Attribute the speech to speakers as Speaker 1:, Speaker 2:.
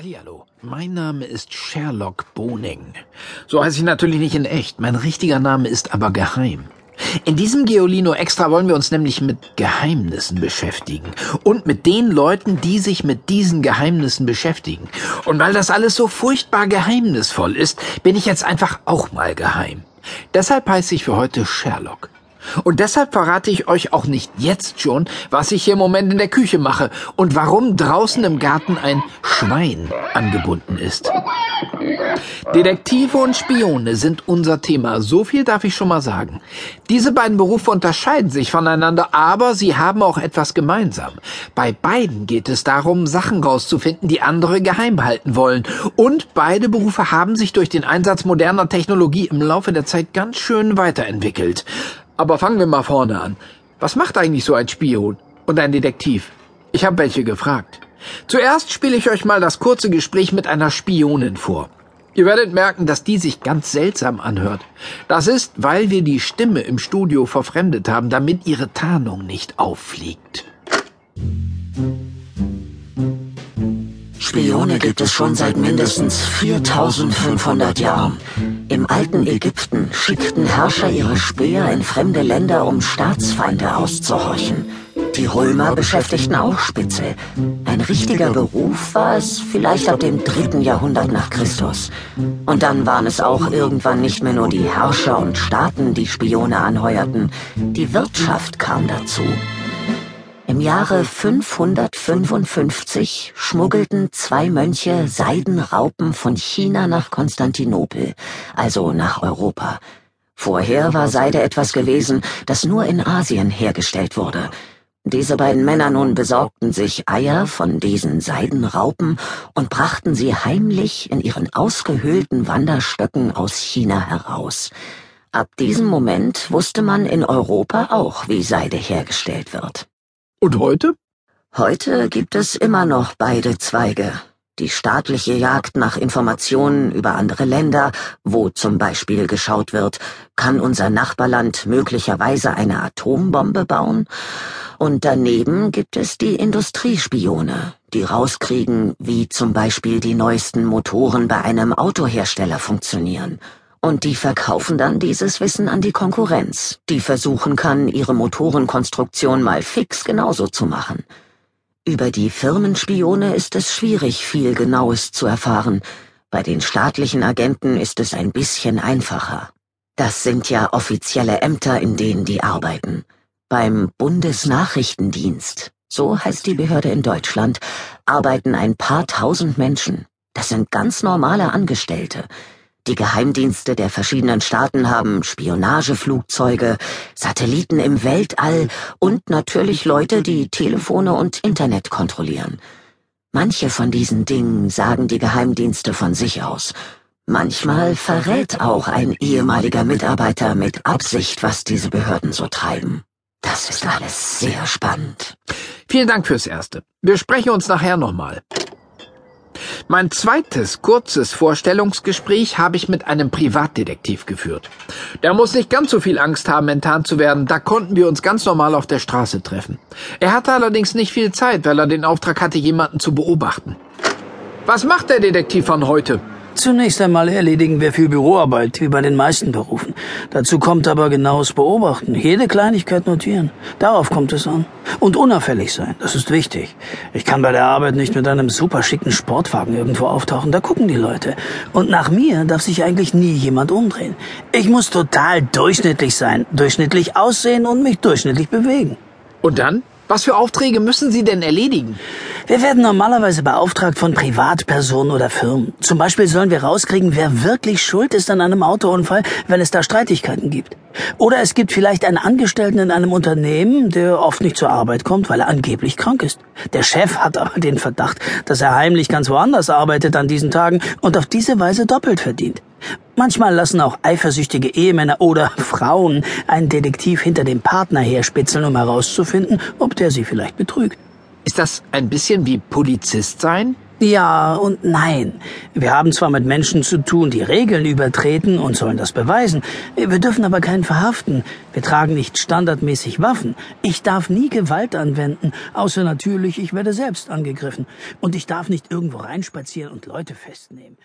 Speaker 1: Hallihallo, mein Name ist Sherlock Boning. So heiße ich natürlich nicht in echt, mein richtiger Name ist aber geheim. In diesem Geolino Extra wollen wir uns nämlich mit Geheimnissen beschäftigen und mit den Leuten, die sich mit diesen Geheimnissen beschäftigen. Und weil das alles so furchtbar geheimnisvoll ist, bin ich jetzt einfach auch mal geheim. Deshalb heiße ich für heute Sherlock. Und deshalb verrate ich euch auch nicht jetzt schon, was ich hier im Moment in der Küche mache und warum draußen im Garten ein Schwein angebunden ist. Detektive und Spione sind unser Thema, so viel darf ich schon mal sagen. Diese beiden Berufe unterscheiden sich voneinander, aber sie haben auch etwas gemeinsam. Bei beiden geht es darum, Sachen rauszufinden, die andere geheim halten wollen. Und beide Berufe haben sich durch den Einsatz moderner Technologie im Laufe der Zeit ganz schön weiterentwickelt. Aber fangen wir mal vorne an. Was macht eigentlich so ein Spion und ein Detektiv? Ich habe welche gefragt. Zuerst spiele ich euch mal das kurze Gespräch mit einer Spionin vor. Ihr werdet merken, dass die sich ganz seltsam anhört. Das ist, weil wir die Stimme im Studio verfremdet haben, damit ihre Tarnung nicht auffliegt.
Speaker 2: Spione gibt es schon seit mindestens 4500 Jahren. Im alten Ägypten schickten Herrscher ihre Späher in fremde Länder, um Staatsfeinde auszuhorchen. Die Römer beschäftigten auch Spitze. Ein richtiger Beruf war es vielleicht ab dem dritten Jahrhundert nach Christus. Und dann waren es auch irgendwann nicht mehr nur die Herrscher und Staaten, die Spione anheuerten. Die Wirtschaft kam dazu. Im Jahre 555 schmuggelten zwei Mönche Seidenraupen von China nach Konstantinopel, also nach Europa. Vorher war Seide etwas gewesen, das nur in Asien hergestellt wurde. Diese beiden Männer nun besorgten sich Eier von diesen Seidenraupen und brachten sie heimlich in ihren ausgehöhlten Wanderstöcken aus China heraus. Ab diesem Moment wusste man in Europa auch, wie Seide hergestellt wird.
Speaker 1: Und heute?
Speaker 2: Heute gibt es immer noch beide Zweige. Die staatliche Jagd nach Informationen über andere Länder, wo zum Beispiel geschaut wird, kann unser Nachbarland möglicherweise eine Atombombe bauen? Und daneben gibt es die Industriespione, die rauskriegen, wie zum Beispiel die neuesten Motoren bei einem Autohersteller funktionieren und die verkaufen dann dieses Wissen an die Konkurrenz, die versuchen kann, ihre Motorenkonstruktion mal fix genauso zu machen. Über die Firmenspione ist es schwierig, viel Genaues zu erfahren. Bei den staatlichen Agenten ist es ein bisschen einfacher. Das sind ja offizielle Ämter, in denen die arbeiten. Beim Bundesnachrichtendienst, so heißt die Behörde in Deutschland, arbeiten ein paar tausend Menschen. Das sind ganz normale Angestellte. Die Geheimdienste der verschiedenen Staaten haben Spionageflugzeuge, Satelliten im Weltall und natürlich Leute, die Telefone und Internet kontrollieren. Manche von diesen Dingen sagen die Geheimdienste von sich aus. Manchmal verrät auch ein ehemaliger Mitarbeiter mit Absicht, was diese Behörden so treiben. Das ist alles sehr spannend.
Speaker 1: Vielen Dank fürs Erste. Wir sprechen uns nachher nochmal. Mein zweites kurzes Vorstellungsgespräch habe ich mit einem Privatdetektiv geführt. Der muss nicht ganz so viel Angst haben, enttarnt zu werden, da konnten wir uns ganz normal auf der Straße treffen. Er hatte allerdings nicht viel Zeit, weil er den Auftrag hatte, jemanden zu beobachten. Was macht der Detektiv von heute?
Speaker 3: Zunächst einmal erledigen wir viel Büroarbeit, wie bei den meisten Berufen. Dazu kommt aber genaues Beobachten, jede Kleinigkeit notieren. Darauf kommt es an. Und unauffällig sein, das ist wichtig. Ich kann bei der Arbeit nicht mit einem super schicken Sportwagen irgendwo auftauchen, da gucken die Leute. Und nach mir darf sich eigentlich nie jemand umdrehen. Ich muss total durchschnittlich sein, durchschnittlich aussehen und mich durchschnittlich bewegen.
Speaker 1: Und dann? Was für Aufträge müssen Sie denn erledigen?
Speaker 3: Wir werden normalerweise beauftragt von Privatpersonen oder Firmen. Zum Beispiel sollen wir rauskriegen, wer wirklich schuld ist an einem Autounfall, wenn es da Streitigkeiten gibt. Oder es gibt vielleicht einen Angestellten in einem Unternehmen, der oft nicht zur Arbeit kommt, weil er angeblich krank ist. Der Chef hat aber den Verdacht, dass er heimlich ganz woanders arbeitet an diesen Tagen und auf diese Weise doppelt verdient. Manchmal lassen auch eifersüchtige Ehemänner oder Frauen einen Detektiv hinter dem Partner herspitzeln, um herauszufinden, ob der sie vielleicht betrügt.
Speaker 1: Ist das ein bisschen wie Polizist sein?
Speaker 3: Ja und nein. Wir haben zwar mit Menschen zu tun, die Regeln übertreten und sollen das beweisen. Wir dürfen aber keinen verhaften. Wir tragen nicht standardmäßig Waffen. Ich darf nie Gewalt anwenden, außer natürlich, ich werde selbst angegriffen. Und ich darf nicht irgendwo reinspazieren und Leute festnehmen.